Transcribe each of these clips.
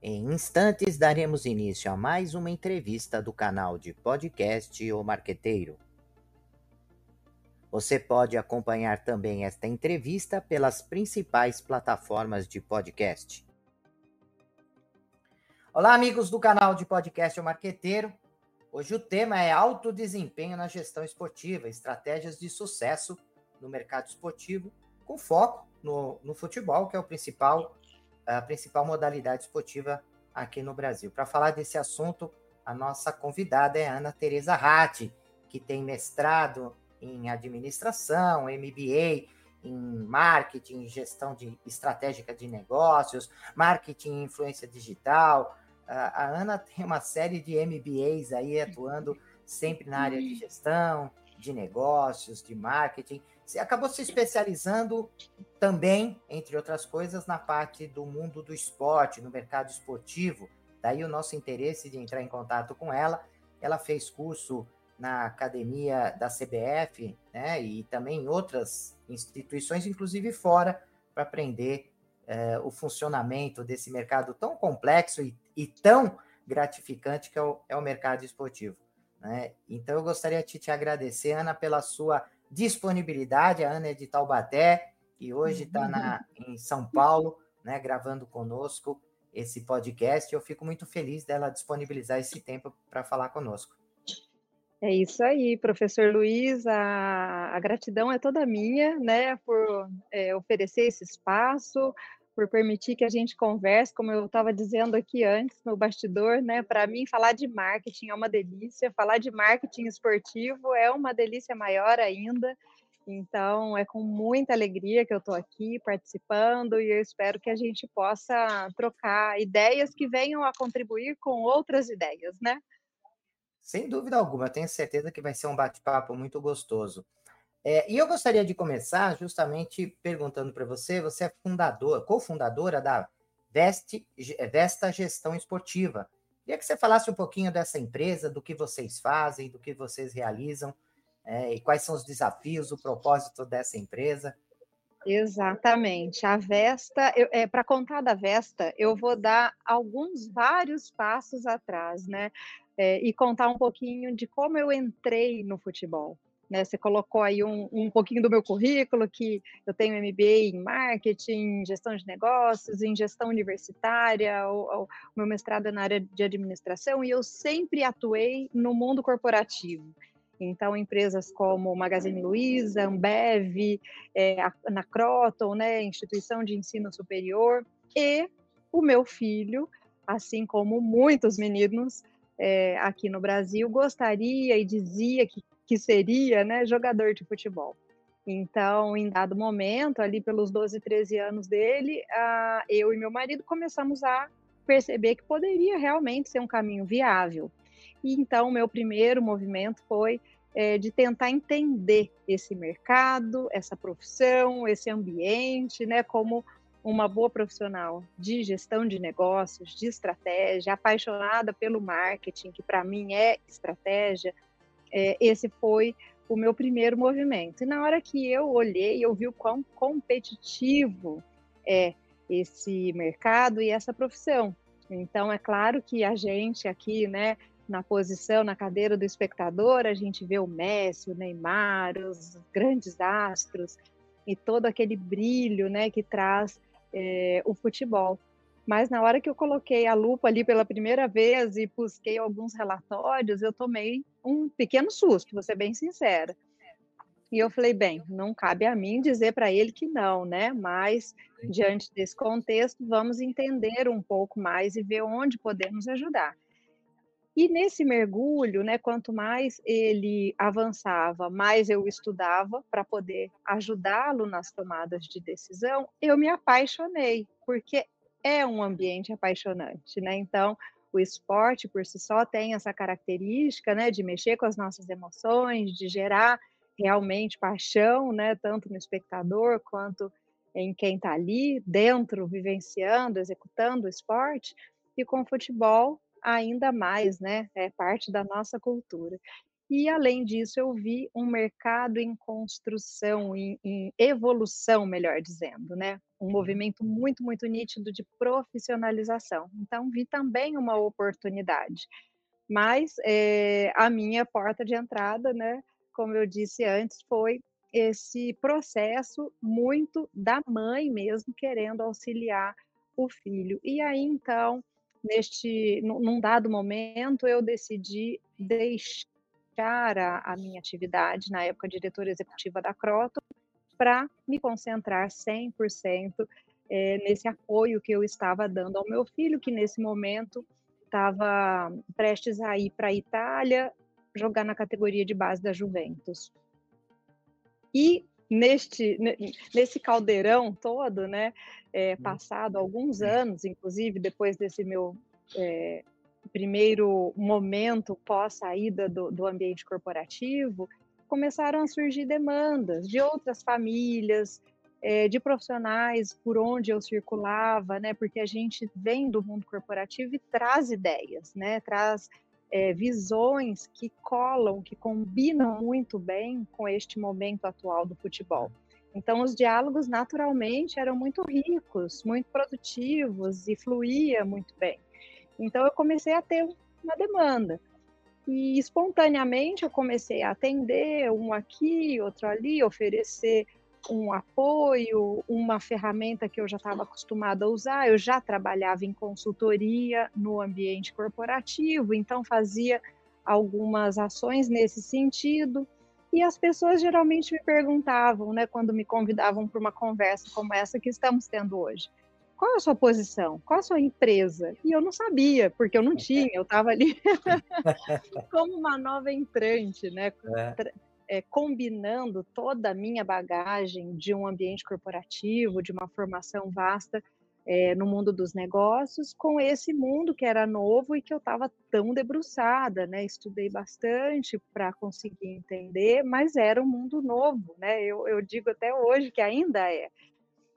Em instantes, daremos início a mais uma entrevista do canal de podcast O Marqueteiro. Você pode acompanhar também esta entrevista pelas principais plataformas de podcast. Olá, amigos do canal de podcast O Marqueteiro. Hoje o tema é alto desempenho na gestão esportiva, estratégias de sucesso no mercado esportivo, com foco no, no futebol, que é o principal a principal modalidade esportiva aqui no Brasil. Para falar desse assunto, a nossa convidada é Ana Teresa Ratti, que tem mestrado em administração, MBA em marketing, gestão de estratégica de negócios, marketing e influência digital. A Ana tem uma série de MBAs aí atuando sempre na área de gestão, de negócios, de marketing. Você acabou se especializando também, entre outras coisas, na parte do mundo do esporte, no mercado esportivo. Daí o nosso interesse de entrar em contato com ela. Ela fez curso na academia da CBF, né, e também em outras instituições, inclusive fora, para aprender eh, o funcionamento desse mercado tão complexo e, e tão gratificante que é o, é o mercado esportivo. Né? Então, eu gostaria de te agradecer, Ana, pela sua disponibilidade. A Ana é de Taubaté e hoje está uhum. em São Paulo, né, gravando conosco esse podcast. Eu fico muito feliz dela disponibilizar esse tempo para falar conosco. É isso aí, professor Luiz. A, a gratidão é toda minha, né, por é, oferecer esse espaço, por permitir que a gente converse, como eu estava dizendo aqui antes no bastidor, né? Para mim, falar de marketing é uma delícia, falar de marketing esportivo é uma delícia maior ainda. Então, é com muita alegria que eu estou aqui participando e eu espero que a gente possa trocar ideias que venham a contribuir com outras ideias, né? Sem dúvida alguma, tenho certeza que vai ser um bate-papo muito gostoso. É, e eu gostaria de começar justamente perguntando para você, você é fundadora, cofundadora da Veste, Vesta Gestão Esportiva. Queria que você falasse um pouquinho dessa empresa, do que vocês fazem, do que vocês realizam, é, e quais são os desafios, o propósito dessa empresa. Exatamente. A Vesta, é, para contar da Vesta, eu vou dar alguns, vários passos atrás, né? É, e contar um pouquinho de como eu entrei no futebol. Né, você colocou aí um, um pouquinho do meu currículo, que eu tenho MBA em marketing, gestão de negócios, em gestão universitária, o, o meu mestrado é na área de administração, e eu sempre atuei no mundo corporativo. Então, empresas como Magazine Luiza, Ambev, é, na Croton, né, instituição de ensino superior, e o meu filho, assim como muitos meninos é, aqui no Brasil, gostaria e dizia que que seria né, jogador de futebol. Então, em dado momento, ali pelos 12, 13 anos dele, uh, eu e meu marido começamos a perceber que poderia realmente ser um caminho viável. E então, meu primeiro movimento foi é, de tentar entender esse mercado, essa profissão, esse ambiente, né, como uma boa profissional de gestão de negócios, de estratégia, apaixonada pelo marketing, que para mim é estratégia, é, esse foi o meu primeiro movimento. E na hora que eu olhei, eu vi o quão competitivo é esse mercado e essa profissão. Então, é claro que a gente aqui, né, na posição, na cadeira do espectador, a gente vê o Messi, o Neymar, os grandes astros e todo aquele brilho, né, que traz é, o futebol. Mas na hora que eu coloquei a lupa ali pela primeira vez e busquei alguns relatórios, eu tomei um pequeno susto, vou ser bem sincera. E eu falei, bem, não cabe a mim dizer para ele que não, né? Mas, diante desse contexto, vamos entender um pouco mais e ver onde podemos ajudar. E nesse mergulho, né, quanto mais ele avançava, mais eu estudava para poder ajudá-lo nas tomadas de decisão, eu me apaixonei, porque é um ambiente apaixonante, né? Então, o esporte por si só tem essa característica, né, de mexer com as nossas emoções, de gerar realmente paixão, né, tanto no espectador quanto em quem está ali dentro, vivenciando, executando o esporte, e com o futebol ainda mais, né, é parte da nossa cultura. E, além disso, eu vi um mercado em construção, em, em evolução, melhor dizendo, né? Um uhum. movimento muito, muito nítido de profissionalização. Então, vi também uma oportunidade. Mas é, a minha porta de entrada, né? Como eu disse antes, foi esse processo muito da mãe mesmo querendo auxiliar o filho. E aí, então, neste, num dado momento, eu decidi deixar a, a minha atividade, na época diretora executiva da Croton, para me concentrar 100% é, eh, nesse apoio que eu estava dando ao meu filho, que nesse momento estava prestes a ir para a Itália, jogar na categoria de base da Juventus. E neste nesse caldeirão todo, né, é, passado alguns anos, inclusive depois desse meu é, primeiro momento pós saída do, do ambiente corporativo, começaram a surgir demandas de outras famílias, é, de profissionais por onde eu circulava, né? Porque a gente vem do mundo corporativo e traz ideias, né? Traz é, visões que colam, que combinam muito bem com este momento atual do futebol. Então, os diálogos naturalmente eram muito ricos, muito produtivos e fluía muito bem. Então, eu comecei a ter uma demanda. E espontaneamente eu comecei a atender um aqui, outro ali, oferecer um apoio, uma ferramenta que eu já estava acostumada a usar. Eu já trabalhava em consultoria no ambiente corporativo, então fazia algumas ações nesse sentido. E as pessoas geralmente me perguntavam, né, quando me convidavam para uma conversa como essa que estamos tendo hoje: qual é a sua posição? Qual é a sua empresa? E eu não sabia, porque eu não tinha, eu estava ali como uma nova entrante, né? É é, combinando toda a minha bagagem de um ambiente corporativo, de uma formação vasta é, no mundo dos negócios, com esse mundo que era novo e que eu estava tão debruçada, né? Estudei bastante para conseguir entender, mas era um mundo novo, né? Eu, eu digo até hoje que ainda é.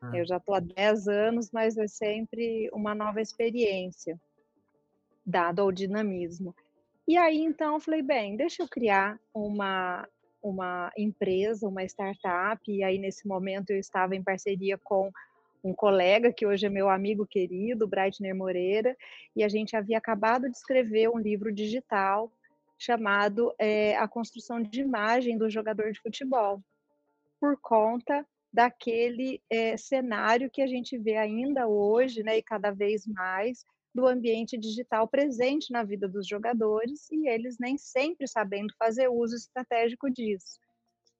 Hum. Eu já estou há 10 anos, mas é sempre uma nova experiência, dado ao dinamismo. E aí, então, eu falei, bem, deixa eu criar uma uma empresa, uma startup, e aí nesse momento eu estava em parceria com um colega que hoje é meu amigo querido, Breitner Moreira, e a gente havia acabado de escrever um livro digital chamado é, A Construção de Imagem do Jogador de Futebol, por conta daquele é, cenário que a gente vê ainda hoje, né, e cada vez mais, do ambiente digital presente na vida dos jogadores e eles nem sempre sabendo fazer uso estratégico disso.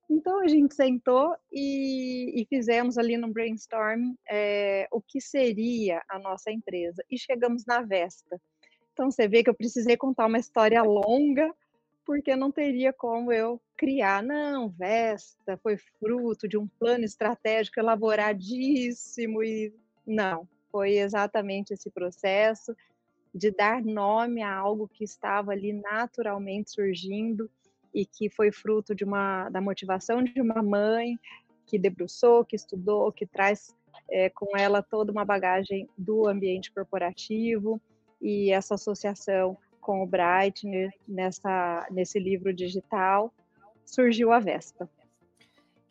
Então a gente sentou e, e fizemos ali no brainstorm é, o que seria a nossa empresa e chegamos na Vesta. Então você vê que eu precisei contar uma história longa porque não teria como eu criar. Não, Vesta foi fruto de um plano estratégico elaboradíssimo e não, foi exatamente esse processo de dar nome a algo que estava ali naturalmente surgindo e que foi fruto de uma da motivação de uma mãe que debruçou, que estudou, que traz é, com ela toda uma bagagem do ambiente corporativo e essa associação com o Breitner nessa nesse livro digital surgiu a Vespa.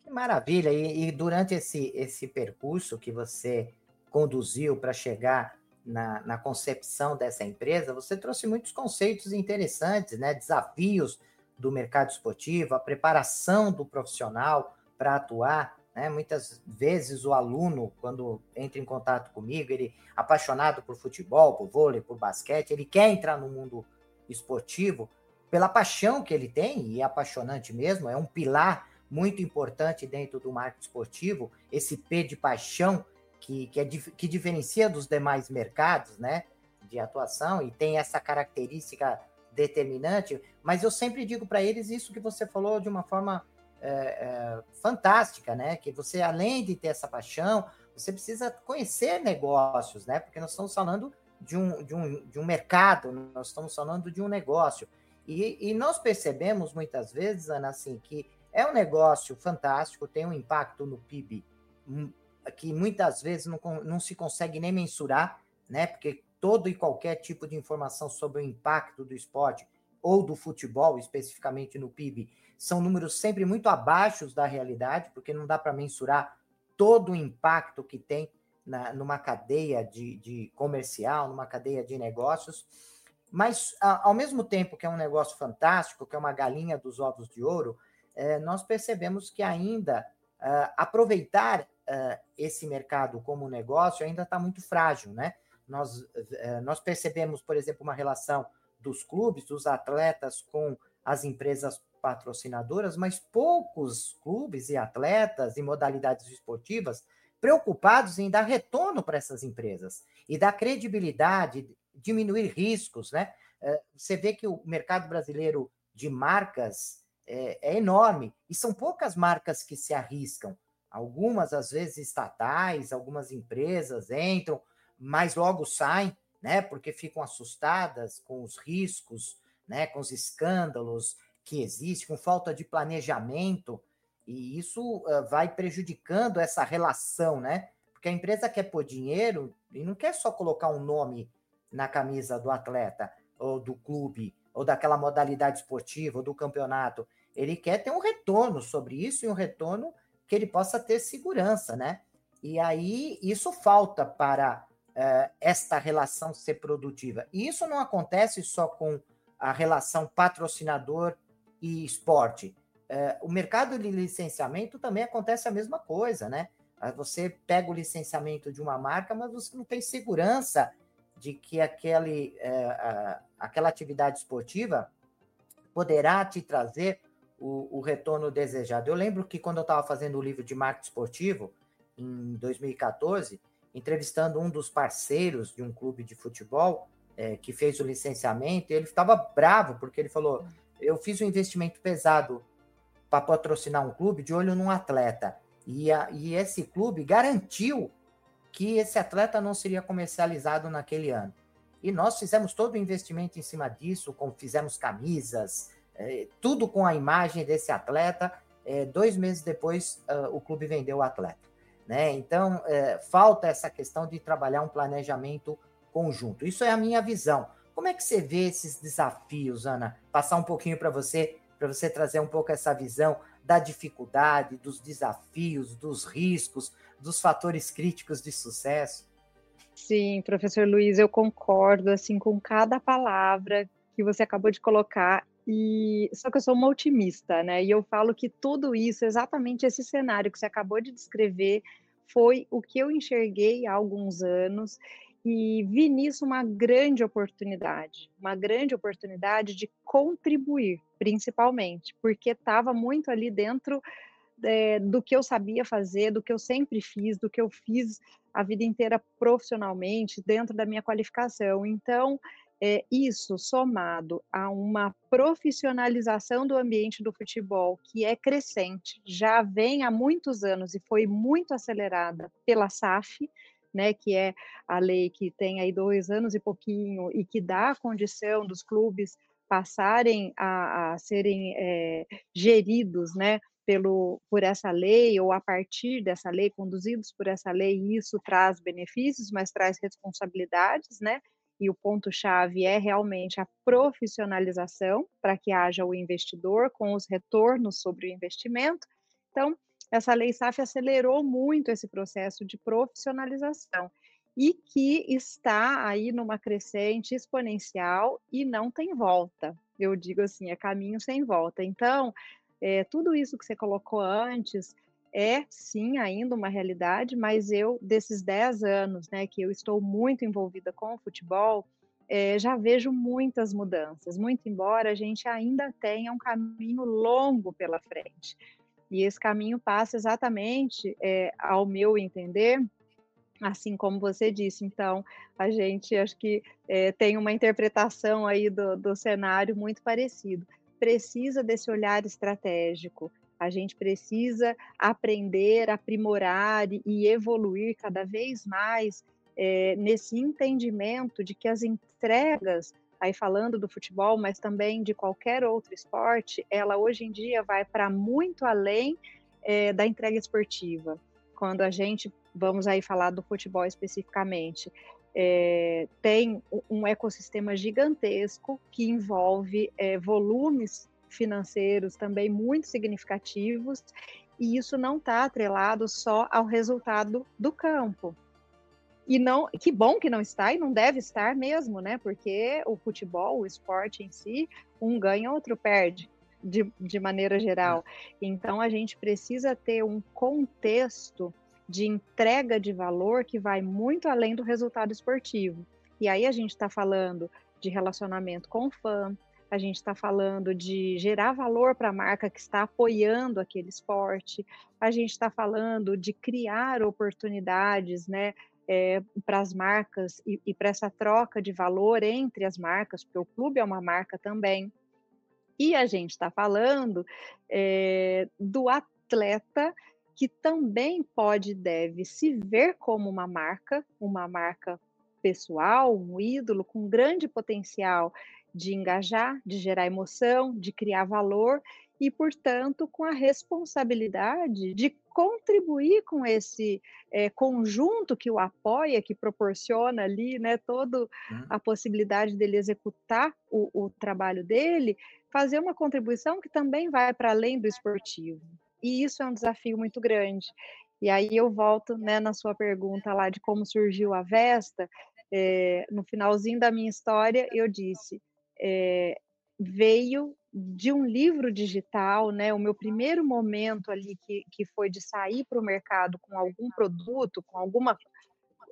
Que maravilha! E, e durante esse esse percurso que você conduziu para chegar na, na, concepção dessa empresa, você trouxe muitos conceitos interessantes, né? Desafios do mercado esportivo, a preparação do profissional para atuar. Né? Muitas vezes o aluno, quando entra em contato comigo, ele apaixonado por futebol, por vôlei, por basquete, ele quer entrar no mundo esportivo pela paixão que ele tem, e é apaixonante mesmo, é um pilar muito importante dentro do marketing esportivo, esse P de paixão que, que, é, que diferencia dos demais mercados, né, de atuação e tem essa característica determinante, mas eu sempre digo para eles isso que você falou de uma forma é, é, fantástica, né, que você, além de ter essa paixão, você precisa conhecer negócios, né, porque nós estamos falando de um, de um, de um mercado, nós estamos falando de um negócio, e, e nós percebemos muitas vezes, Ana, assim, que é um negócio fantástico, tem um impacto no PIB que muitas vezes não, não se consegue nem mensurar, né? Porque todo e qualquer tipo de informação sobre o impacto do esporte ou do futebol, especificamente no PIB, são números sempre muito abaixo da realidade, porque não dá para mensurar todo o impacto que tem na, numa cadeia de, de comercial, numa cadeia de negócios. Mas, ao mesmo tempo que é um negócio fantástico, que é uma galinha dos ovos de ouro, é, nós percebemos que ainda uh, aproveitar uh, esse mercado como negócio ainda está muito frágil, né? Nós, uh, nós percebemos, por exemplo, uma relação dos clubes, dos atletas com as empresas patrocinadoras, mas poucos clubes e atletas e modalidades esportivas preocupados em dar retorno para essas empresas e dar credibilidade, diminuir riscos, né? Você vê que o mercado brasileiro de marcas é, é enorme e são poucas marcas que se arriscam. Algumas, às vezes, estatais, algumas empresas entram, mas logo saem, né? Porque ficam assustadas com os riscos, né? Com os escândalos que existem, com falta de planejamento, e isso uh, vai prejudicando essa relação, né? Porque a empresa quer pôr dinheiro e não quer só colocar um nome na camisa do atleta, ou do clube, ou daquela modalidade esportiva, ou do campeonato. Ele quer ter um retorno sobre isso e um retorno que ele possa ter segurança, né? E aí isso falta para uh, esta relação ser produtiva. E isso não acontece só com a relação patrocinador e esporte. Uh, o mercado de licenciamento também acontece a mesma coisa, né? Você pega o licenciamento de uma marca, mas você não tem segurança de que aquele, uh, aquela atividade esportiva poderá te trazer o, o retorno desejado. Eu lembro que quando eu estava fazendo o livro de marketing esportivo, em 2014, entrevistando um dos parceiros de um clube de futebol é, que fez o licenciamento, ele estava bravo, porque ele falou: Eu fiz um investimento pesado para patrocinar um clube de olho num atleta. E, a, e esse clube garantiu que esse atleta não seria comercializado naquele ano. E nós fizemos todo o investimento em cima disso, como fizemos camisas, é, tudo com a imagem desse atleta. É, dois meses depois, uh, o clube vendeu o atleta. Né? Então, falta essa questão de trabalhar um planejamento conjunto. Isso é a minha visão. Como é que você vê esses desafios, Ana? Passar um pouquinho para você, para você trazer um pouco essa visão da dificuldade, dos desafios, dos riscos, dos fatores críticos de sucesso. Sim, professor Luiz, eu concordo assim com cada palavra que você acabou de colocar e só que eu sou uma otimista, né? E eu falo que tudo isso, exatamente esse cenário que você acabou de descrever, foi o que eu enxerguei há alguns anos e vi nisso uma grande oportunidade, uma grande oportunidade de contribuir, principalmente, porque estava muito ali dentro é, do que eu sabia fazer, do que eu sempre fiz, do que eu fiz a vida inteira profissionalmente, dentro da minha qualificação. Então, é, isso somado a uma profissionalização do ambiente do futebol que é crescente, já vem há muitos anos e foi muito acelerada pela SAF, né, que é a lei que tem aí dois anos e pouquinho e que dá a condição dos clubes passarem a, a serem é, geridos, né, pelo, por essa lei ou a partir dessa lei, conduzidos por essa lei, e isso traz benefícios, mas traz responsabilidades, né? e o ponto-chave é realmente a profissionalização, para que haja o investidor com os retornos sobre o investimento. Então, essa lei SAF acelerou muito esse processo de profissionalização e que está aí numa crescente exponencial e não tem volta. Eu digo assim, é caminho sem volta. Então, é, tudo isso que você colocou antes, é sim ainda uma realidade, mas eu, desses 10 anos né, que eu estou muito envolvida com o futebol, é, já vejo muitas mudanças, muito embora a gente ainda tenha um caminho longo pela frente. E esse caminho passa exatamente, é, ao meu entender, assim como você disse. Então, a gente acho que é, tem uma interpretação aí do, do cenário muito parecido. Precisa desse olhar estratégico, a gente precisa aprender, aprimorar e evoluir cada vez mais é, nesse entendimento de que as entregas, aí falando do futebol, mas também de qualquer outro esporte, ela hoje em dia vai para muito além é, da entrega esportiva. Quando a gente, vamos aí falar do futebol especificamente, é, tem um ecossistema gigantesco que envolve é, volumes financeiros também muito significativos, e isso não está atrelado só ao resultado do campo. E não, que bom que não está e não deve estar mesmo, né? Porque o futebol, o esporte em si, um ganha, outro perde, de, de maneira geral. Então a gente precisa ter um contexto de entrega de valor que vai muito além do resultado esportivo. E aí a gente está falando de relacionamento com o fã, a gente está falando de gerar valor para a marca que está apoiando aquele esporte, a gente está falando de criar oportunidades, né, é, para as marcas e, e para essa troca de valor entre as marcas, porque o clube é uma marca também. E a gente está falando é, do atleta que também pode deve se ver como uma marca, uma marca pessoal, um ídolo com grande potencial de engajar, de gerar emoção, de criar valor e, portanto, com a responsabilidade de contribuir com esse é, conjunto que o apoia, que proporciona ali, né, toda hum. a possibilidade dele executar o, o trabalho dele, fazer uma contribuição que também vai para além do esportivo. E isso é um desafio muito grande. E aí eu volto né, na sua pergunta lá de como surgiu a Vesta. É, no finalzinho da minha história, eu disse: é, veio de um livro digital, né? O meu primeiro momento ali que, que foi de sair para o mercado com algum produto, com alguma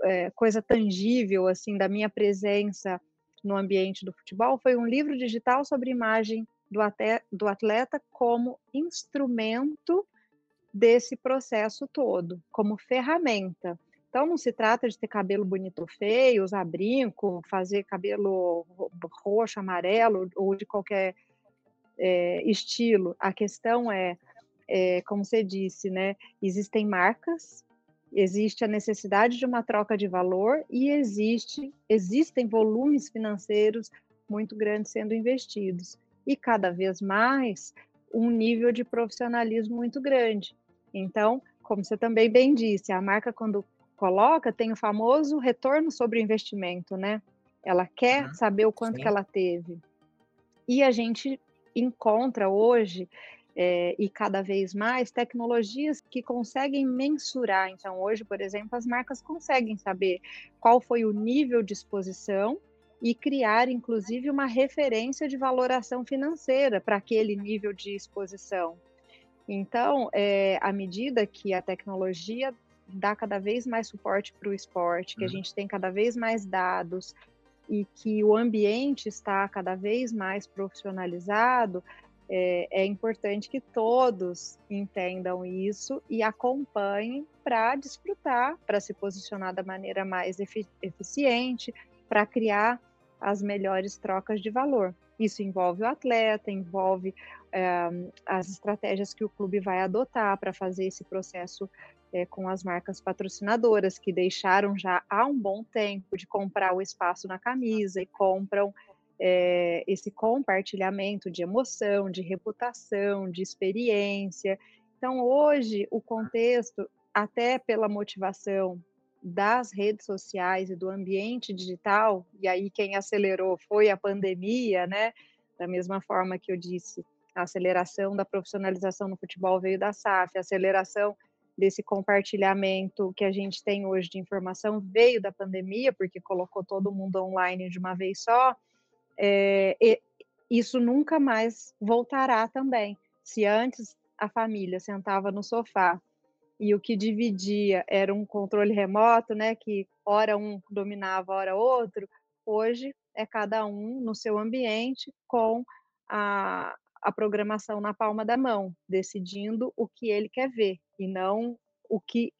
é, coisa tangível assim da minha presença no ambiente do futebol, foi um livro digital sobre imagem do, até, do atleta como instrumento desse processo todo, como ferramenta. Então, não se trata de ter cabelo bonito ou feio, usar brinco, fazer cabelo roxo, amarelo ou de qualquer é, estilo. A questão é, é, como você disse, né? Existem marcas, existe a necessidade de uma troca de valor e existe, existem volumes financeiros muito grandes sendo investidos. E cada vez mais um nível de profissionalismo muito grande. Então, como você também bem disse, a marca, quando coloca tem o famoso retorno sobre o investimento, né? Ela quer uhum. saber o quanto Sim. que ela teve. E a gente encontra hoje é, e cada vez mais tecnologias que conseguem mensurar. Então, hoje, por exemplo, as marcas conseguem saber qual foi o nível de exposição e criar, inclusive, uma referência de valoração financeira para aquele nível de exposição. Então, é, à medida que a tecnologia dá cada vez mais suporte para o esporte, que uhum. a gente tem cada vez mais dados e que o ambiente está cada vez mais profissionalizado, é, é importante que todos entendam isso e acompanhem para desfrutar, para se posicionar da maneira mais efi eficiente, para criar as melhores trocas de valor. Isso envolve o atleta, envolve é, as estratégias que o clube vai adotar para fazer esse processo é, com as marcas patrocinadoras, que deixaram já há um bom tempo de comprar o espaço na camisa e compram é, esse compartilhamento de emoção, de reputação, de experiência. Então, hoje, o contexto, até pela motivação das redes sociais e do ambiente digital, e aí quem acelerou foi a pandemia, né? Da mesma forma que eu disse, a aceleração da profissionalização no futebol veio da SAF, a aceleração desse compartilhamento que a gente tem hoje de informação veio da pandemia, porque colocou todo mundo online de uma vez só, é, isso nunca mais voltará também. Se antes a família sentava no sofá e o que dividia era um controle remoto, né, que hora um dominava, hora outro, hoje é cada um no seu ambiente com a, a programação na palma da mão, decidindo o que ele quer ver e não o que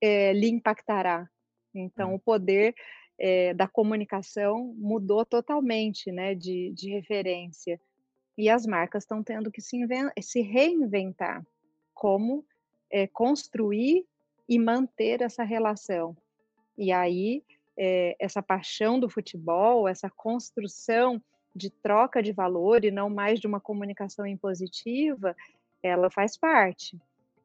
é, lhe impactará. Então, hum. o poder é, da comunicação mudou totalmente né, de, de referência. E as marcas estão tendo que se, se reinventar como é, construir e manter essa relação. E aí, é, essa paixão do futebol, essa construção de troca de valor e não mais de uma comunicação impositiva, ela faz parte.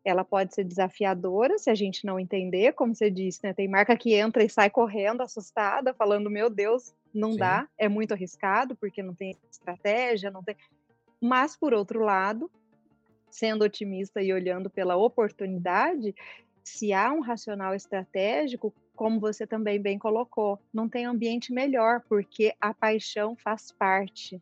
ela pode ser desafiadora se a gente não entender, como você disse, né? Tem marca que entra e sai correndo assustada, falando: "Meu Deus, não Sim. dá, é muito arriscado porque não tem estratégia, não tem". Mas por outro lado, sendo otimista e olhando pela oportunidade, se há um racional estratégico, como você também bem colocou, não tem ambiente melhor, porque a paixão faz parte.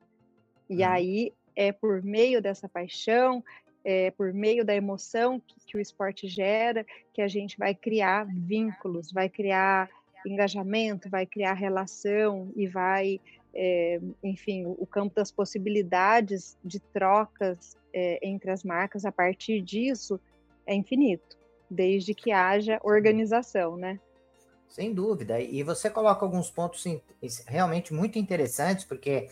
E hum. aí é por meio dessa paixão, é, por meio da emoção que, que, o esporte gera, que a gente vai criar vínculos, vai criar engajamento, vai criar relação e vai, é, enfim, o, o, campo das possibilidades de trocas é, entre as marcas a partir disso é infinito, desde que haja organização, né? Sem dúvida. E você coloca alguns pontos realmente muito interessantes, porque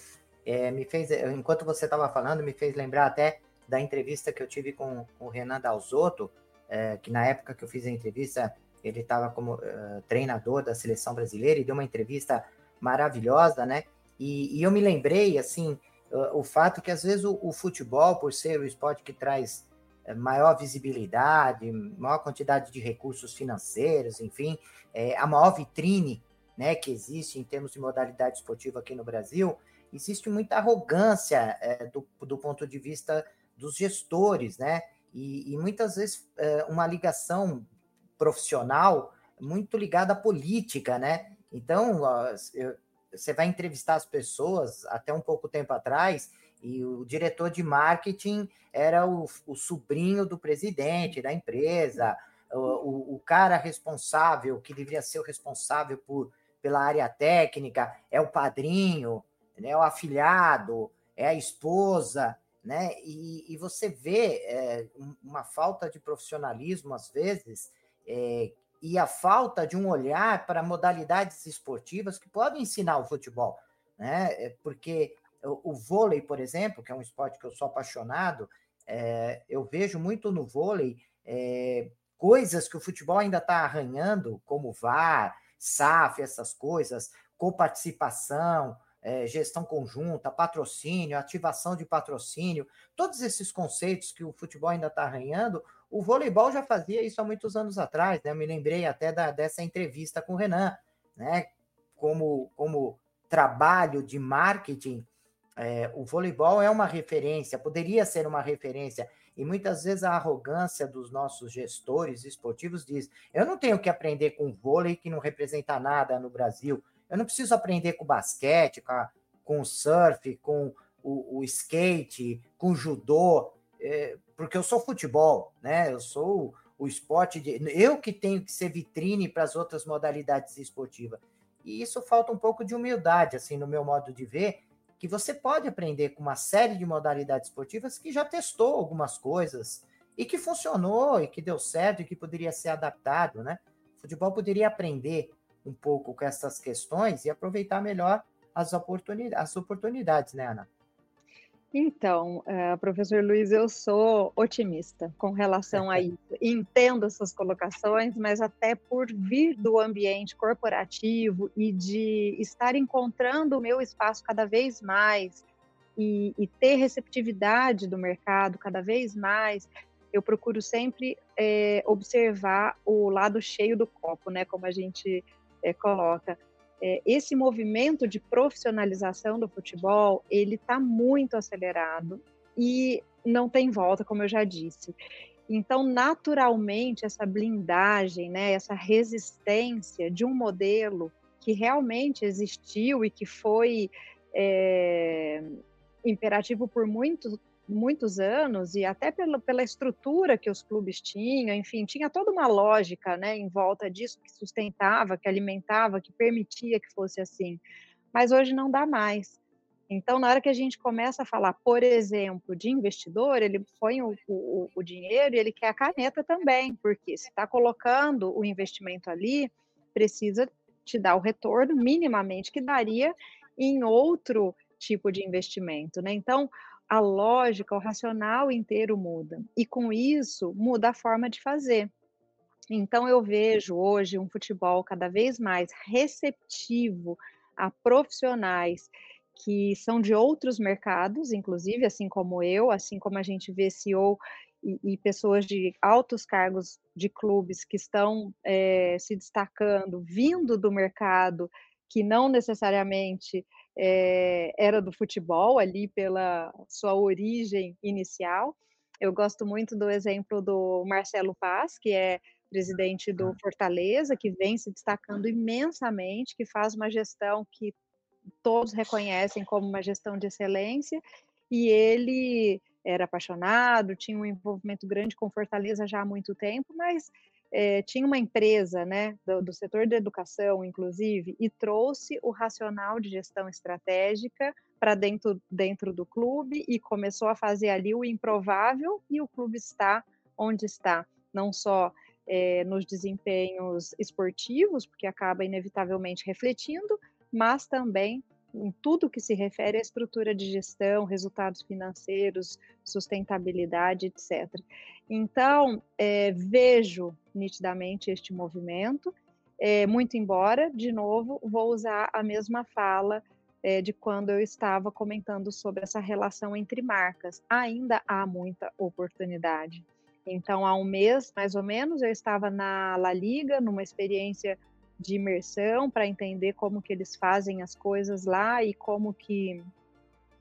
é, me fez, enquanto você estava falando, me fez lembrar até da entrevista que eu tive com, o Renan Dalzotto, é, que na época que eu fiz a entrevista, ele estava como uh, treinador da seleção brasileira e deu uma entrevista maravilhosa, né? E, e eu me lembrei, assim, uh, o fato que às vezes o, o, futebol, por ser o esporte que traz maior visibilidade, maior quantidade de recursos financeiros, enfim, é, a maior vitrine né, que existe em termos de modalidade esportiva aqui no Brasil, existe muita arrogância é, do, do ponto de vista dos gestores, né? E, e muitas vezes é, uma ligação profissional muito ligada à política, né? Então, você vai entrevistar as pessoas até um pouco tempo atrás e o diretor de marketing era o, o sobrinho do presidente da empresa, o, o, cara responsável, que deveria ser o responsável por, pela área técnica, é o padrinho, né, o afilhado, é a esposa né? E, e você vê é, uma falta de profissionalismo, às vezes, é, e a falta de um olhar para modalidades esportivas que podem ensinar o futebol, né? É, porque o, vôlei, por exemplo, que é um esporte que eu sou apaixonado, é, eu vejo muito no vôlei é, coisas que o futebol ainda está arranhando, como VAR, SAF, essas coisas, coparticipação, é, gestão conjunta, patrocínio, ativação de patrocínio, todos esses conceitos que o futebol ainda está arranhando, o voleibol já fazia isso há muitos anos atrás, né? Eu me lembrei até da, dessa entrevista com o Renan, né? Como, como trabalho de marketing, é, o voleibol é uma referência, poderia ser uma referência, e muitas vezes a arrogância dos nossos gestores esportivos diz: eu não tenho que aprender com vôlei que não representa nada no Brasil. Eu não preciso aprender com basquete, com, a, com surf, com o, o skate, com judô, é, porque eu sou futebol, né? Eu sou o, o esporte de. Eu que tenho que ser vitrine para as outras modalidades esportivas. E isso falta um pouco de humildade, assim, no meu modo de ver, que você pode aprender com uma série de modalidades esportivas que já testou algumas coisas e que funcionou e que deu certo e que poderia ser adaptado, né? O futebol poderia aprender um pouco com essas questões e aproveitar melhor as, oportunidades, as oportunidades, né, Ana? Então, uh, professor Luiz, eu sou otimista com relação a isso. Entendo essas colocações, mas até por vir do ambiente corporativo e de estar encontrando o meu espaço cada vez mais e, e ter receptividade do mercado cada vez mais, eu procuro sempre é, observar o lado cheio do copo, né? Como a gente é, coloca, é, esse movimento de profissionalização do futebol, ele está muito acelerado e não tem volta, como eu já disse. Então, naturalmente, essa blindagem, né, essa resistência de um modelo que realmente existiu e que foi é, imperativo por muito muitos anos e até pela, pela estrutura que os clubes tinham, enfim, tinha toda uma lógica né, em volta disso que sustentava, que alimentava, que permitia que fosse assim. Mas hoje não dá mais. Então, na hora que a gente começa a falar, por exemplo, de investidor, ele põe o, o, o dinheiro e ele quer a caneta também, porque se está colocando o investimento ali, precisa te dar o retorno minimamente que daria em outro tipo de investimento, né? Então, a lógica, o racional inteiro muda. E com isso, muda a forma de fazer. Então, eu vejo hoje um futebol cada vez mais receptivo a profissionais que são de outros mercados, inclusive, assim como eu, assim como a gente vê CEO e, e pessoas de altos cargos de clubes que estão é, se destacando, vindo do mercado, que não necessariamente é, era do futebol ali pela sua origem inicial. Eu gosto muito do exemplo do Marcelo Paz, que é presidente do Fortaleza, que vem se destacando imensamente, que faz uma gestão que todos reconhecem como uma gestão de excelência, e ele era apaixonado, tinha um envolvimento grande com Fortaleza já há muito tempo, mas é, tinha uma empresa né, do, do, setor da educação, inclusive, e trouxe o racional de gestão estratégica para dentro, dentro do clube e começou a fazer ali o improvável e o clube está onde está, não só é, nos desempenhos esportivos, porque acaba inevitavelmente refletindo, mas também em tudo que se refere à estrutura de gestão, resultados financeiros, sustentabilidade, etc. Então, é, vejo nitidamente este movimento, é, muito embora, de novo, vou usar a mesma fala é, de quando eu estava comentando sobre essa relação entre marcas. Ainda há muita oportunidade. Então, há um mês, mais ou menos, eu estava na La Liga, numa experiência de imersão para entender como que eles fazem as coisas lá e como que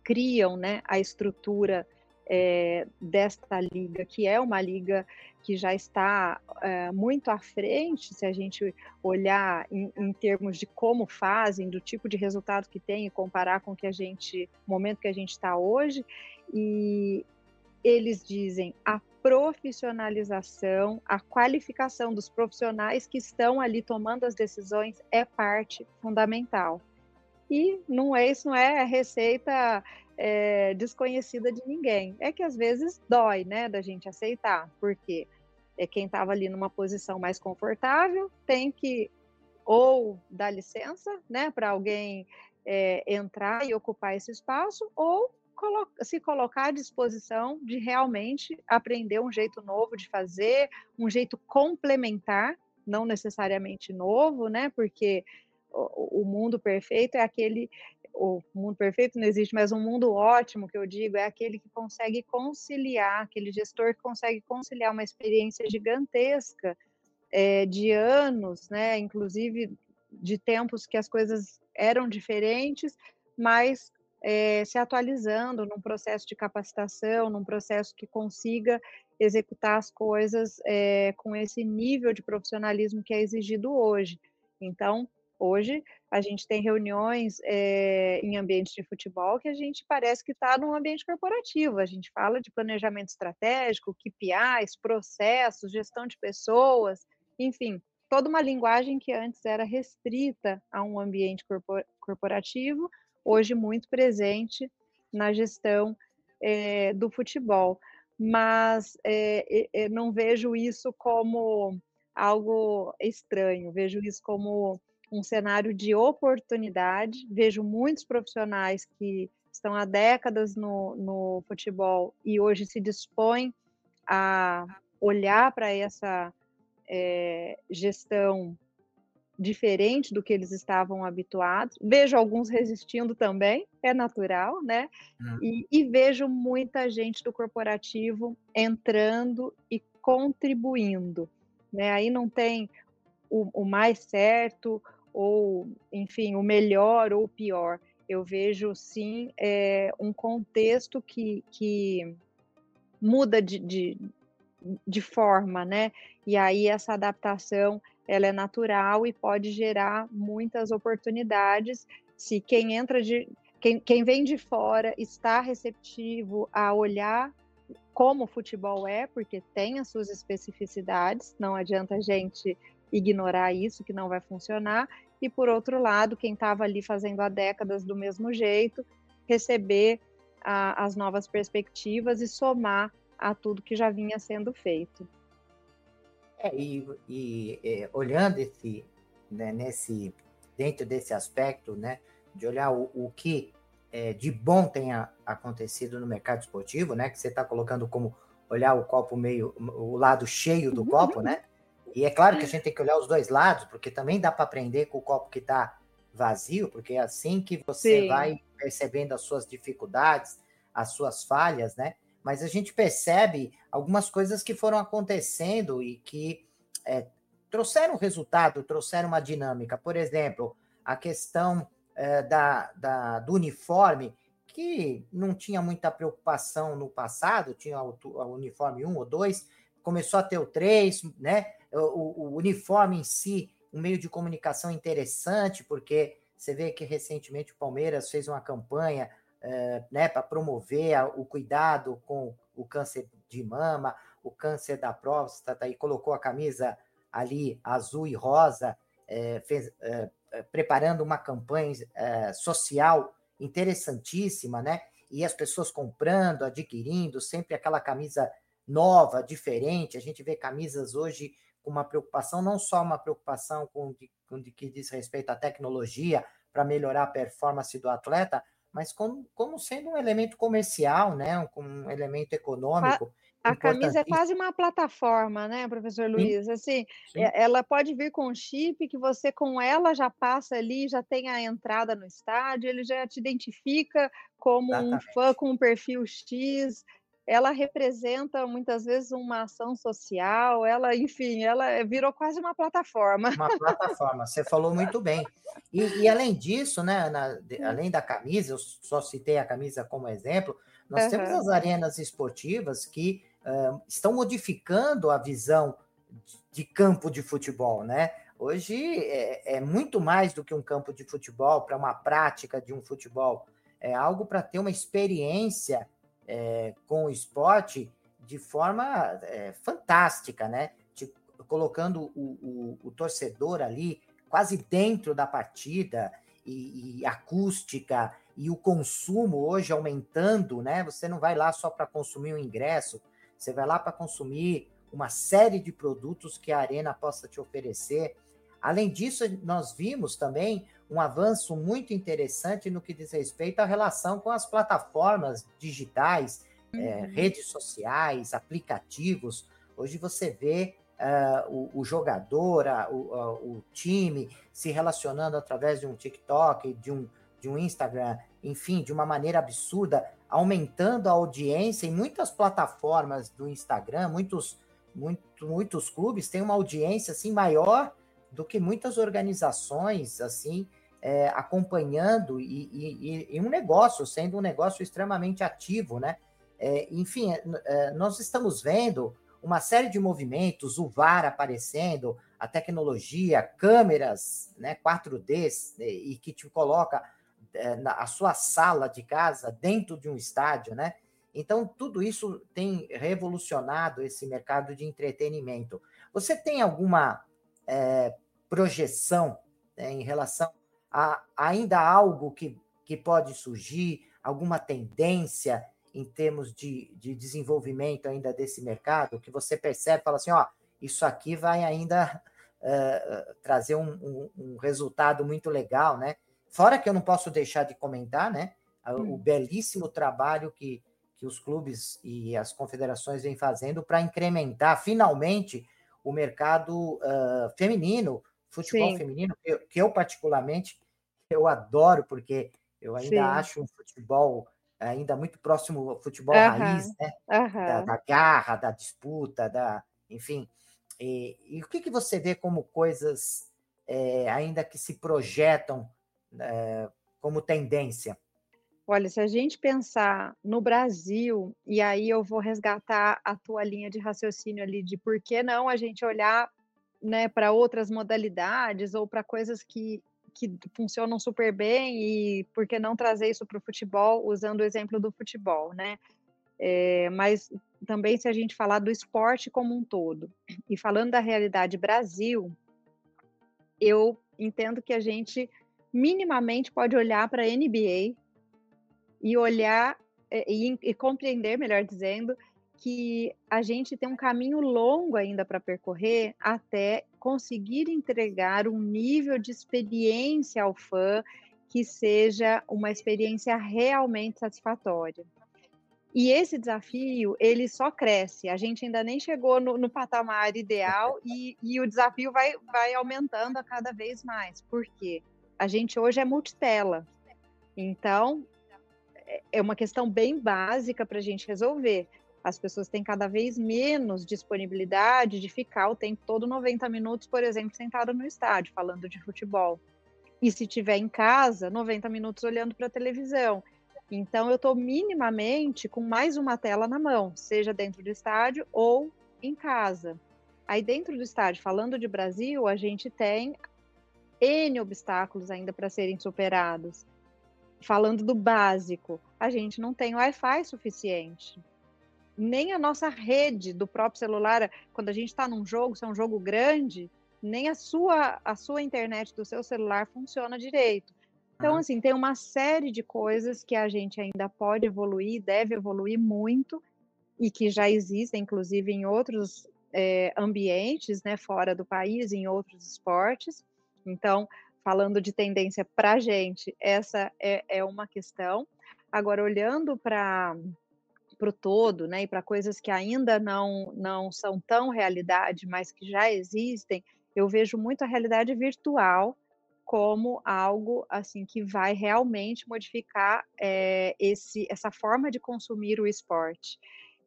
criam né, a estrutura é, desta liga, que é uma liga que já está é, muito à frente, se a gente olhar em, em, termos de como fazem, do tipo de resultado que tem e comparar com o que a gente, momento que a gente está hoje, e eles dizem a profissionalização, a qualificação dos profissionais que estão ali tomando as decisões é parte fundamental. E não é isso não é receita é, desconhecida de ninguém. É que às vezes dói, né, da gente aceitar, porque é quem estava ali numa posição mais confortável tem que ou dar licença, né, para alguém é, entrar e ocupar esse espaço, ou se colocar à disposição de realmente aprender um jeito novo de fazer, um jeito complementar, não necessariamente novo, né? Porque o, o mundo perfeito é aquele o mundo perfeito não existe, mas um mundo ótimo que eu digo é aquele que consegue conciliar, aquele gestor que consegue conciliar uma experiência gigantesca é, de anos, né? Inclusive de tempos que as coisas eram diferentes, mas é, se atualizando num processo de capacitação, num processo que consiga executar as coisas é, com esse nível de profissionalismo que é exigido hoje. Então, hoje a gente tem reuniões é, em ambiente de futebol que a gente parece que está num ambiente corporativo. A gente fala de planejamento estratégico, KPIs, processos, gestão de pessoas, enfim, toda uma linguagem que antes era restrita a um ambiente corporativo, hoje muito presente na gestão é, do futebol. Mas é, não vejo isso como algo estranho, vejo isso como um cenário de oportunidade. Vejo muitos profissionais que estão há décadas no, no futebol e hoje se dispõem a olhar para essa é, gestão diferente do que eles estavam habituados. Vejo alguns resistindo também, é natural, né? Hum. E, e, vejo muita gente do corporativo entrando e contribuindo. Né? Aí não tem o, o mais certo, ou, enfim, o melhor ou o pior. Eu vejo, sim, é, um contexto que, que muda de, de, de forma, né? E aí essa adaptação ela é natural e pode gerar muitas oportunidades se quem entra de quem, quem vem de fora está receptivo a olhar como o futebol é, porque tem as suas especificidades, não adianta a gente ignorar isso, que não vai funcionar, e por outro lado, quem estava ali fazendo há décadas do mesmo jeito, receber a, as novas perspectivas e somar a tudo que já vinha sendo feito. É, e, e é, olhando esse, né, nesse, dentro desse aspecto, né, de olhar o, o que é, de bom tenha acontecido no mercado esportivo, né, que você está colocando como olhar o copo meio, o lado cheio do copo, né? E é claro que a gente tem que olhar os dois lados, porque também dá para aprender com o copo que está vazio, porque é assim que você Sim. vai percebendo as suas dificuldades, as suas falhas, né? Mas a gente percebe algumas coisas que foram acontecendo e que é, trouxeram resultado, trouxeram uma dinâmica. Por exemplo, a questão é, da, da, do uniforme, que não tinha muita preocupação no passado, tinha o, o uniforme 1 ou 2, começou a ter o 3, né? O, o, uniforme em si, um meio de comunicação interessante, porque você vê que recentemente o Palmeiras fez uma campanha né, para promover o cuidado com o câncer de mama, o câncer da próstata, e colocou a camisa ali azul e rosa, é, fez, é, preparando uma campanha social interessantíssima, né? E as pessoas comprando, adquirindo, sempre aquela camisa nova, diferente. A gente vê camisas hoje com uma preocupação, não só uma preocupação com, com de que diz respeito à tecnologia para melhorar a performance do atleta, mas como, como sendo um elemento comercial, né? Um, um elemento econômico. A, a camisa é quase uma plataforma, né, professor Luiz? Sim, assim, sim. ela pode vir com um chip que você com ela já passa ali, já tem a entrada no estádio, ele já te identifica como Exatamente. um fã com um perfil X ela representa muitas vezes uma ação social, ela, enfim, ela virou quase uma plataforma. Uma plataforma, você falou muito bem. E, e além disso, né, na, de, além da camisa, eu só citei a camisa como exemplo, nós uhum. temos as arenas esportivas que uh, estão modificando a visão de, de campo de futebol, né? Hoje é, é, muito mais do que um campo de futebol para uma prática de um futebol. É algo para ter uma experiência é, com o esporte de forma é, fantástica, né? Tipo, colocando o, o, o, torcedor ali quase dentro da partida e, e, acústica e o consumo hoje aumentando, né? Você não vai lá só para consumir o ingresso, você vai lá para consumir uma série de produtos que a arena possa te oferecer. Além disso, nós vimos também um avanço muito interessante no que diz respeito à relação com as plataformas digitais, é, uhum. é, redes sociais, aplicativos. Hoje você vê uh, o, o, jogador, a, o, a, o, time se relacionando através de um TikTok, de um, de um Instagram, enfim, de uma maneira absurda, aumentando a audiência em muitas plataformas do Instagram, muitos, muito, muitos clubes têm uma audiência assim maior do que muitas organizações assim é, acompanhando e, e, e, um negócio sendo um negócio extremamente ativo, né? É, enfim, é, é nós estamos vendo uma série de movimentos, o VAR aparecendo, a tecnologia, câmeras, né, 4D né, e que te coloca é, na a sua sala de casa dentro de um estádio, né? Então tudo isso tem revolucionado esse mercado de entretenimento. Você tem alguma é, projeção né, em relação a ainda algo que, que pode surgir, alguma tendência em termos de, de desenvolvimento ainda desse mercado, que você percebe, fala assim, ó, isso aqui vai ainda uh, trazer um, um, um, resultado muito legal, né? Fora que eu não posso deixar de comentar, né? O hum. belíssimo trabalho que, que os clubes e as confederações vêm fazendo para incrementar finalmente o mercado uh, feminino, futebol Sim. feminino, que eu, que eu, particularmente eu adoro, porque eu ainda Sim. acho um futebol ainda muito próximo ao futebol uhum. raiz, né? Uhum. Da, da, garra, da disputa, da, enfim. E, e o que, que você vê como coisas é, ainda que se projetam é, como tendência? Olha, se a gente pensar no Brasil, e aí eu vou resgatar a tua linha de raciocínio ali de por que não a gente olhar né, para outras modalidades ou para coisas que, que funcionam super bem e por que não trazer isso para o futebol, usando o exemplo do futebol, né? É, mas também se a gente falar do esporte como um todo, e falando da realidade Brasil, eu entendo que a gente minimamente pode olhar para a NBA e olhar eh, e, e, compreender, melhor dizendo, que a gente tem um caminho longo ainda para percorrer até conseguir entregar um nível de experiência ao fã que seja uma experiência realmente satisfatória. E esse desafio, ele só cresce. A gente ainda nem chegou no, no patamar ideal e, e, o desafio vai, vai aumentando a cada vez mais. Por quê? A gente hoje é multitela. Então, é uma questão bem básica para a gente resolver. As pessoas têm cada vez menos disponibilidade de ficar o tempo todo 90 minutos, por exemplo, sentado no estádio, falando de futebol. E se tiver em casa, 90 minutos olhando para a televisão. Então, eu estou minimamente com mais uma tela na mão, seja dentro do estádio ou em casa. Aí, dentro do estádio, falando de Brasil, a gente tem N obstáculos ainda para serem superados. Falando do básico, a gente não tem Wi-Fi suficiente. Nem a nossa rede do próprio celular, quando a gente está num jogo, se é um jogo grande, nem a sua, a sua internet do seu celular funciona direito. Então, assim, tem uma série de coisas que a gente ainda pode evoluir, deve evoluir muito, e que já existem, inclusive, em outros é, ambientes, né, fora do país, em outros esportes. Então, falando de tendência para a gente, essa é, é uma questão. Agora, olhando para para o todo, né, e para coisas que ainda não, não são tão realidade, mas que já existem, eu vejo muito a realidade virtual como algo assim que vai realmente modificar é, esse, essa forma de consumir o esporte.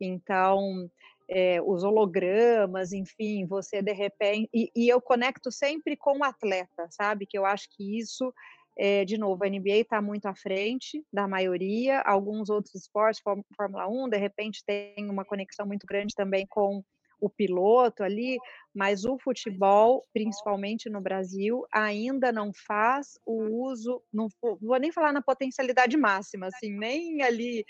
Então, é, os hologramas, enfim, você de repente. E, e, eu conecto sempre com o atleta, sabe? Que eu acho que isso, é, de novo, a NBA está muito à frente da maioria, alguns outros esportes, Fórmula 1, de repente tem uma conexão muito grande também com o piloto ali, mas o futebol, principalmente no Brasil, ainda não faz o uso, não vou nem falar na potencialidade máxima, assim, nem ali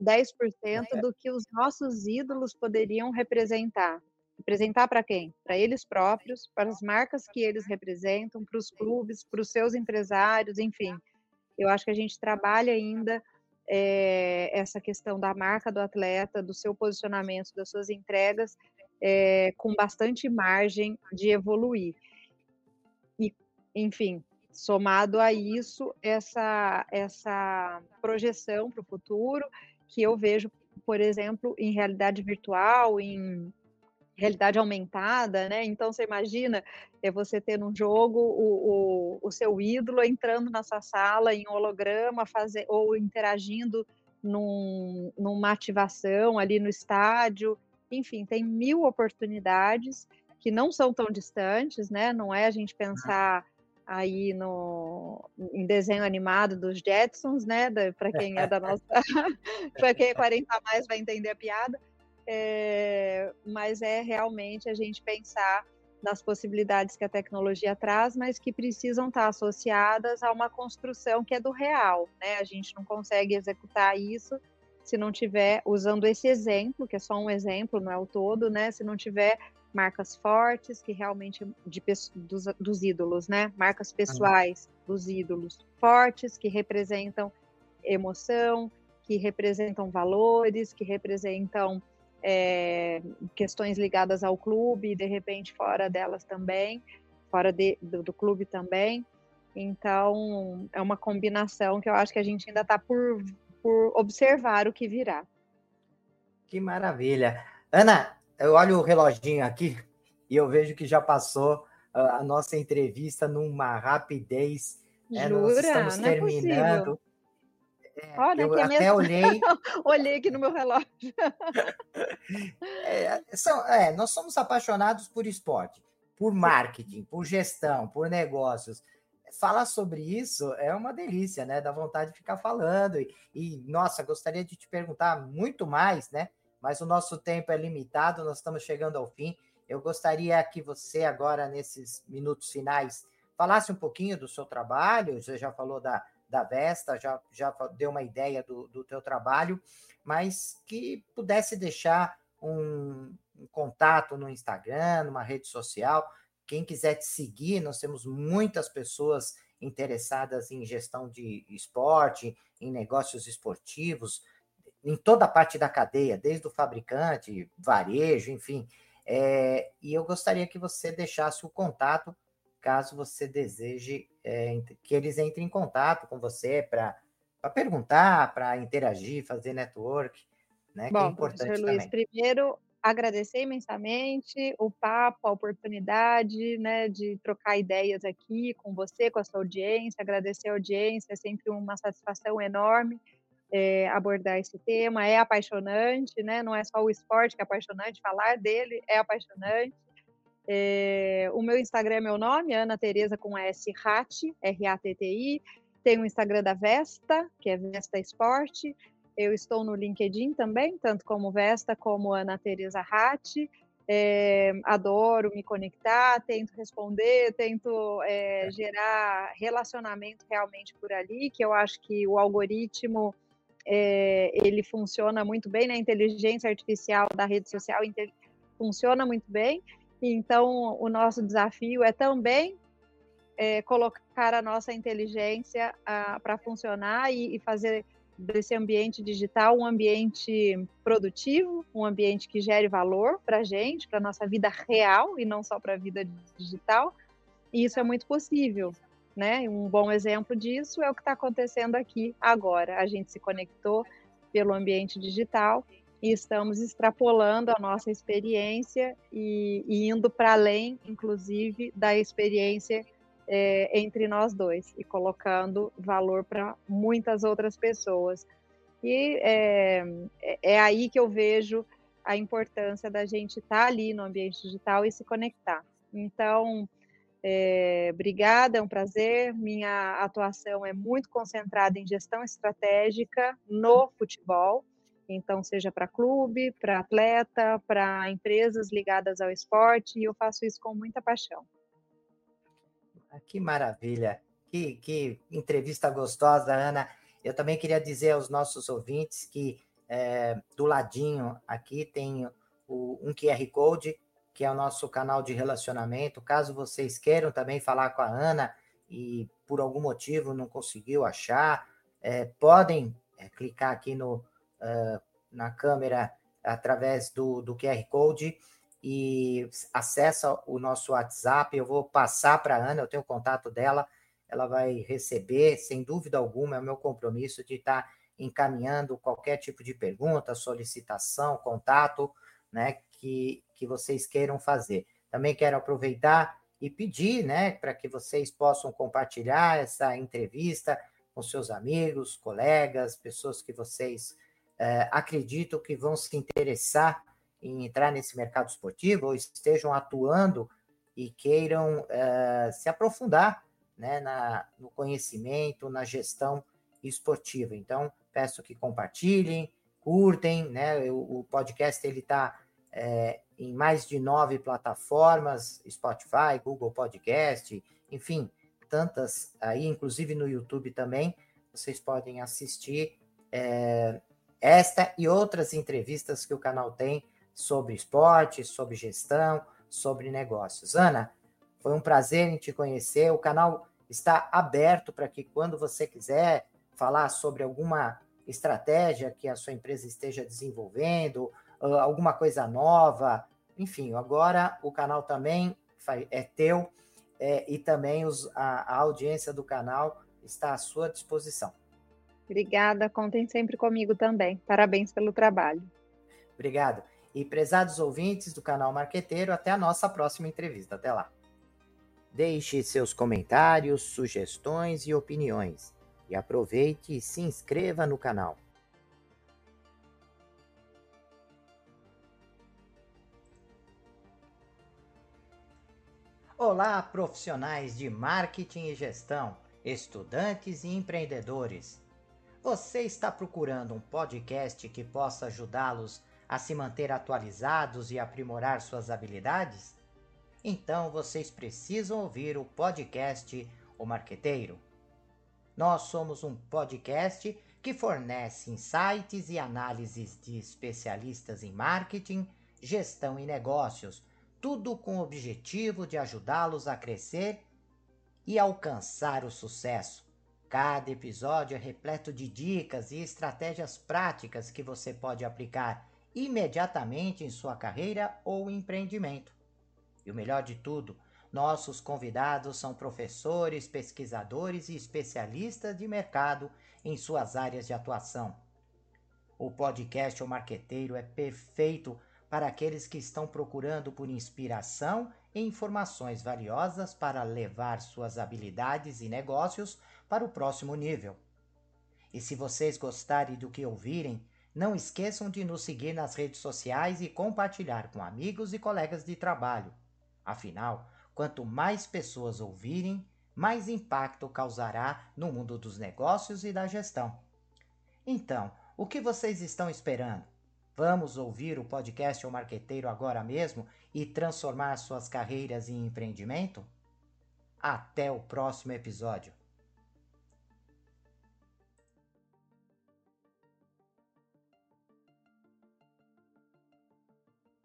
10% é. do que os nossos ídolos poderiam representar. Representar para quem? Para eles próprios, para as marcas que eles representam, para os clubes, para os seus empresários, enfim. Eu acho que a gente trabalha ainda é, essa questão da marca do atleta, do seu posicionamento, das suas entregas, é, com bastante margem de evoluir. E, enfim, somado a isso, essa, essa projeção para o futuro, que eu vejo, por exemplo, em realidade virtual, em realidade aumentada, né? Então você imagina é você ter num jogo o, o, o, seu ídolo entrando na sua sala em holograma, fazer, ou interagindo num, numa ativação ali no estádio. Enfim, tem mil oportunidades que não são tão distantes, né? Não é a gente pensar aí no em desenho animado dos Jetsons, né? Para quem é da nossa, para quem é 40 a mais vai entender a piada. É, mas é realmente a gente pensar nas possibilidades que a tecnologia traz, mas que precisam estar associadas a uma construção que é do real, né? A gente não consegue executar isso se não tiver usando esse exemplo, que é só um exemplo, não é o todo, né? Se não tiver marcas fortes, que realmente de, dos, dos ídolos, né? Marcas pessoais dos ídolos fortes, que representam emoção, que representam valores, que representam é, questões ligadas ao clube, e de repente fora delas também, fora de, do, do clube também. Então, é uma combinação que eu acho que a gente ainda está por por observar o que virá. Que maravilha. Ana, eu olho o reloginho aqui e eu vejo que já passou ah, a nossa entrevista numa rapidez. Jura? É, nós estamos Não é terminando. É, Olha, eu até mesmo... olhei. olhei aqui no meu relógio. é, são, é, nós somos apaixonados por esporte, por marketing, por gestão, por negócios falar sobre isso é uma delícia, né? Dá vontade de ficar falando. E, e, nossa, gostaria de te perguntar muito mais, né? Mas o nosso tempo é limitado, nós estamos chegando ao fim. Eu gostaria que você, agora, nesses minutos finais, falasse um pouquinho do seu trabalho. Você já falou da, da Vesta, já, já deu uma ideia do, do teu trabalho, mas que pudesse deixar um, um contato no Instagram, numa rede social, quem quiser te seguir, nós temos muitas pessoas interessadas em gestão de esporte, em negócios esportivos, em toda a parte da cadeia, desde o fabricante, varejo, enfim. É, e eu gostaria que você deixasse o contato, caso você deseje é, que eles entrem em contato com você para perguntar, para interagir, fazer network, né? Bom, que é importante Luiz, também. primeiro agradecer imensamente o papo, a oportunidade, né, de trocar ideias aqui com você, com a sua audiência, agradecer a audiência, é sempre uma satisfação enorme é, abordar esse tema. É apaixonante, né? Não é só o esporte que é apaixonante, falar dele é apaixonante. É, o meu Instagram é meu nome, Ana Tereza com S Ratti, R-A-T-T-I. Tem o Instagram da Vesta, que é Vesta Esporte. Eu estou no LinkedIn também, tanto como Vesta como Ana Tereza Ratti. É, adoro me conectar, tento responder, tento é, gerar relacionamento realmente por ali, que eu acho que o algoritmo é, ele funciona muito bem, né? A inteligência artificial da rede social funciona muito bem. Então, o nosso desafio é também é, colocar a nossa inteligência para funcionar e, e, fazer desse ambiente digital um ambiente produtivo, um ambiente que gere valor para a gente, para a nossa vida real e não só para a vida digital. E isso é muito possível. Né? Um bom exemplo disso é o que está acontecendo aqui agora. A gente se conectou pelo ambiente digital e estamos extrapolando a nossa experiência e, e indo para além, inclusive, da experiência é, entre nós dois e colocando valor para muitas outras pessoas. E é, é, aí que eu vejo a importância da gente estar tá ali no ambiente digital e se conectar. Então, é, obrigada, é um prazer. Minha atuação é muito concentrada em gestão estratégica no futebol, então, seja para clube, para atleta, para empresas ligadas ao esporte, e eu faço isso com muita paixão. Ah, que maravilha! Que, que entrevista gostosa, Ana. Eu também queria dizer aos nossos ouvintes que é, do ladinho aqui tem o, um QR Code que é o nosso canal de relacionamento. Caso vocês queiram também falar com a Ana e por algum motivo não conseguiu achar, é, podem é, clicar aqui no, uh, na câmera através do, do QR Code e acessa o nosso WhatsApp. Eu vou passar para a Ana, eu tenho o contato dela, ela vai receber, sem dúvida alguma, é o meu compromisso de estar tá encaminhando qualquer tipo de pergunta, solicitação, contato, né, que, que vocês queiram fazer. Também quero aproveitar e pedir, né, para que vocês possam compartilhar essa entrevista com seus amigos, colegas, pessoas que vocês é, acreditam que vão se interessar em entrar nesse mercado esportivo ou estejam atuando e queiram é, se aprofundar né, na, no conhecimento, na gestão esportiva. Então, peço que compartilhem, curtem, né? O, o podcast ele está é, em mais de nove plataformas, Spotify, Google Podcast, enfim, tantas aí, inclusive no YouTube também, vocês podem assistir é, esta e outras entrevistas que o canal tem sobre esporte, sobre gestão, sobre negócios. Ana, foi um prazer em te conhecer. O canal está aberto para que quando você quiser falar sobre alguma estratégia que a sua empresa esteja desenvolvendo, alguma coisa nova. Enfim, agora o canal também é teu é, e também os, a, a audiência do canal está à sua disposição. Obrigada, contem sempre comigo também. Parabéns pelo trabalho. Obrigado. E prezados ouvintes do canal Marqueteiro, até a nossa próxima entrevista. Até lá. Deixe seus comentários, sugestões e opiniões. E aproveite e se inscreva no canal. Olá, profissionais de marketing e gestão, estudantes e empreendedores. Você está procurando um podcast que possa ajudá-los a se manter atualizados e aprimorar suas habilidades? Então vocês precisam ouvir o podcast O Marqueteiro. Nós somos um podcast que fornece insights e análises de especialistas em marketing, gestão e negócios tudo com o objetivo de ajudá-los a crescer e alcançar o sucesso. Cada episódio é repleto de dicas e estratégias práticas que você pode aplicar imediatamente em sua carreira ou empreendimento. E o melhor de tudo, nossos convidados são professores, pesquisadores e especialistas de mercado em suas áreas de atuação. O podcast O Marqueteiro é perfeito para aqueles que estão procurando por inspiração e informações valiosas para levar suas habilidades e negócios para o próximo nível. E se vocês gostarem do que ouvirem, não esqueçam de nos seguir nas redes sociais e compartilhar com amigos e colegas de trabalho. Afinal, quanto mais pessoas ouvirem, mais impacto causará no mundo dos negócios e da gestão. Então, o que vocês estão esperando? Vamos ouvir o podcast O Marqueteiro agora mesmo e transformar suas carreiras em empreendimento? Até o próximo episódio.